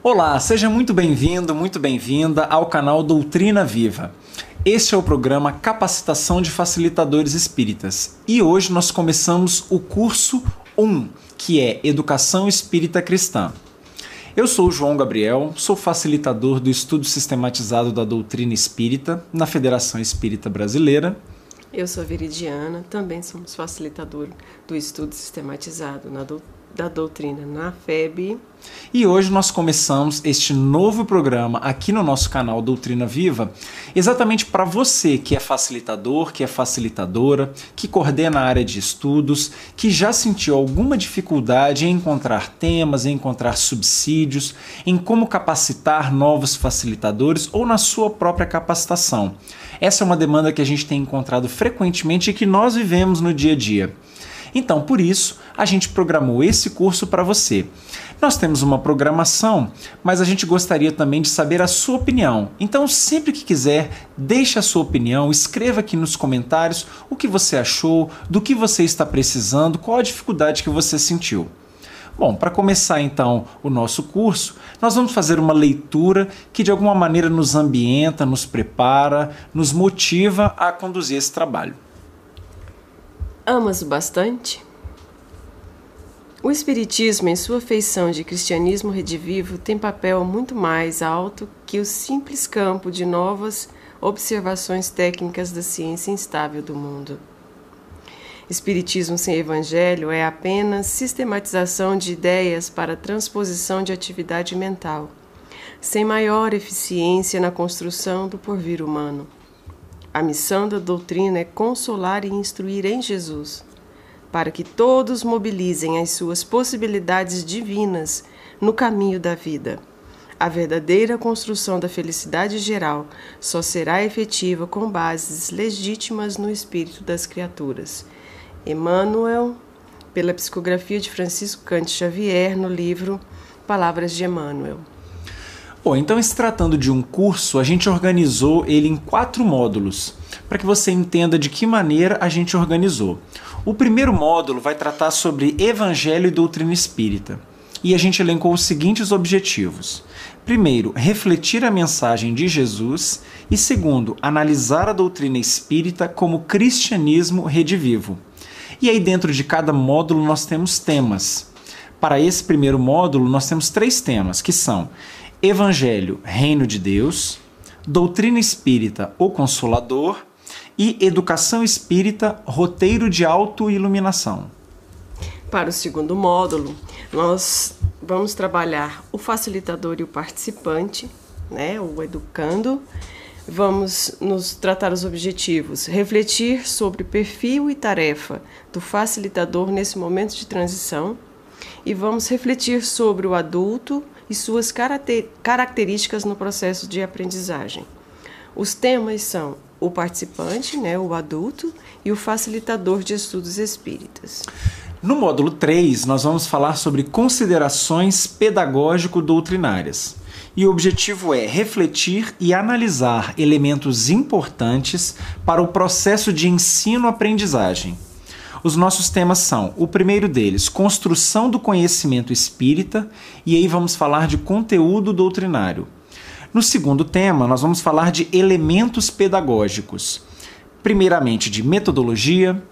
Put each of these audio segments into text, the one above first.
Olá, seja muito bem-vindo, muito bem-vinda ao canal Doutrina Viva. Este é o programa Capacitação de Facilitadores Espíritas e hoje nós começamos o curso 1, que é Educação Espírita Cristã. Eu sou o João Gabriel, sou facilitador do estudo sistematizado da doutrina espírita na Federação Espírita Brasileira. Eu sou Viridiana, também somos facilitador do estudo sistematizado na doutrina da doutrina na FEB. E hoje nós começamos este novo programa aqui no nosso canal Doutrina Viva, exatamente para você que é facilitador, que é facilitadora, que coordena a área de estudos, que já sentiu alguma dificuldade em encontrar temas, em encontrar subsídios, em como capacitar novos facilitadores ou na sua própria capacitação. Essa é uma demanda que a gente tem encontrado frequentemente e que nós vivemos no dia a dia. Então, por isso, a gente programou esse curso para você. Nós temos uma programação, mas a gente gostaria também de saber a sua opinião. Então, sempre que quiser, deixe a sua opinião, escreva aqui nos comentários o que você achou, do que você está precisando, qual a dificuldade que você sentiu. Bom, para começar então o nosso curso, nós vamos fazer uma leitura que de alguma maneira nos ambienta, nos prepara, nos motiva a conduzir esse trabalho. Amas o bastante? O Espiritismo, em sua feição de cristianismo redivivo, tem papel muito mais alto que o simples campo de novas observações técnicas da ciência instável do mundo. Espiritismo sem Evangelho é apenas sistematização de ideias para transposição de atividade mental, sem maior eficiência na construção do porvir humano. A missão da doutrina é consolar e instruir em Jesus, para que todos mobilizem as suas possibilidades divinas no caminho da vida. A verdadeira construção da felicidade geral só será efetiva com bases legítimas no espírito das criaturas. Emmanuel, pela psicografia de Francisco Cante Xavier, no livro Palavras de Emmanuel. Bom, então, se tratando de um curso, a gente organizou ele em quatro módulos, para que você entenda de que maneira a gente organizou. O primeiro módulo vai tratar sobre Evangelho e doutrina espírita. E a gente elencou os seguintes objetivos: primeiro, refletir a mensagem de Jesus, e segundo, analisar a doutrina espírita como cristianismo redivivo. E aí, dentro de cada módulo, nós temos temas. Para esse primeiro módulo, nós temos três temas, que são Evangelho, Reino de Deus, Doutrina Espírita, O Consolador e Educação Espírita, Roteiro de Autoiluminação. Para o segundo módulo, nós vamos trabalhar o facilitador e o participante, né, o educando. Vamos nos tratar os objetivos, refletir sobre perfil e tarefa do facilitador nesse momento de transição e vamos refletir sobre o adulto e suas características no processo de aprendizagem. Os temas são o participante, né, o adulto, e o facilitador de estudos espíritas. No módulo 3, nós vamos falar sobre considerações pedagógico-doutrinárias. E o objetivo é refletir e analisar elementos importantes para o processo de ensino-aprendizagem. Os nossos temas são: o primeiro deles, construção do conhecimento espírita, e aí vamos falar de conteúdo doutrinário. No segundo tema, nós vamos falar de elementos pedagógicos. Primeiramente, de metodologia,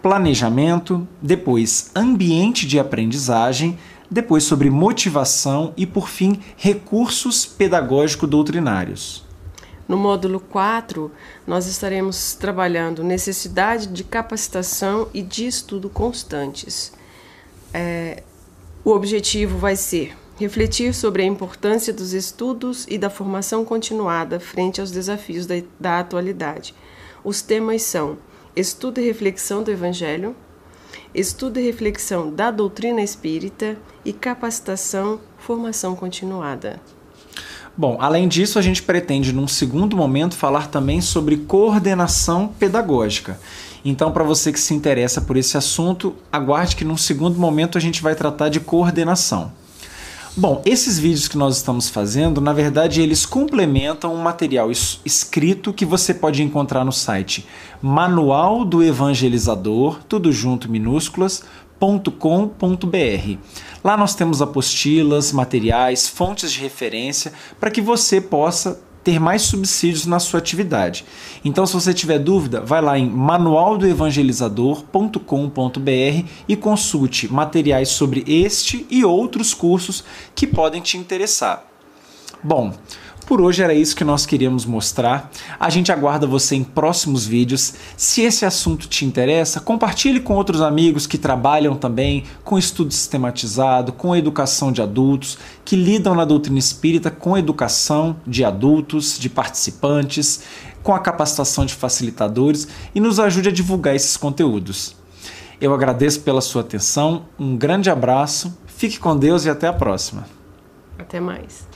planejamento, depois, ambiente de aprendizagem, depois, sobre motivação e, por fim, recursos pedagógico-doutrinários. No módulo 4, nós estaremos trabalhando necessidade de capacitação e de estudo constantes. É, o objetivo vai ser refletir sobre a importância dos estudos e da formação continuada frente aos desafios da, da atualidade. Os temas são estudo e reflexão do Evangelho, estudo e reflexão da doutrina espírita e capacitação, formação continuada. Bom, além disso, a gente pretende, num segundo momento, falar também sobre coordenação pedagógica. Então, para você que se interessa por esse assunto, aguarde que num segundo momento a gente vai tratar de coordenação. Bom, esses vídeos que nós estamos fazendo, na verdade, eles complementam um material escrito que você pode encontrar no site Manual do Evangelizador, tudo junto minúsculas, .com.br. Lá nós temos apostilas, materiais, fontes de referência para que você possa ter mais subsídios na sua atividade. Então, se você tiver dúvida, vai lá em manualdoevangelizador.com.br e consulte materiais sobre este e outros cursos que podem te interessar. Bom, por hoje era isso que nós queríamos mostrar. A gente aguarda você em próximos vídeos. Se esse assunto te interessa, compartilhe com outros amigos que trabalham também com estudo sistematizado, com educação de adultos, que lidam na doutrina espírita com educação de adultos, de participantes, com a capacitação de facilitadores e nos ajude a divulgar esses conteúdos. Eu agradeço pela sua atenção, um grande abraço, fique com Deus e até a próxima. Até mais.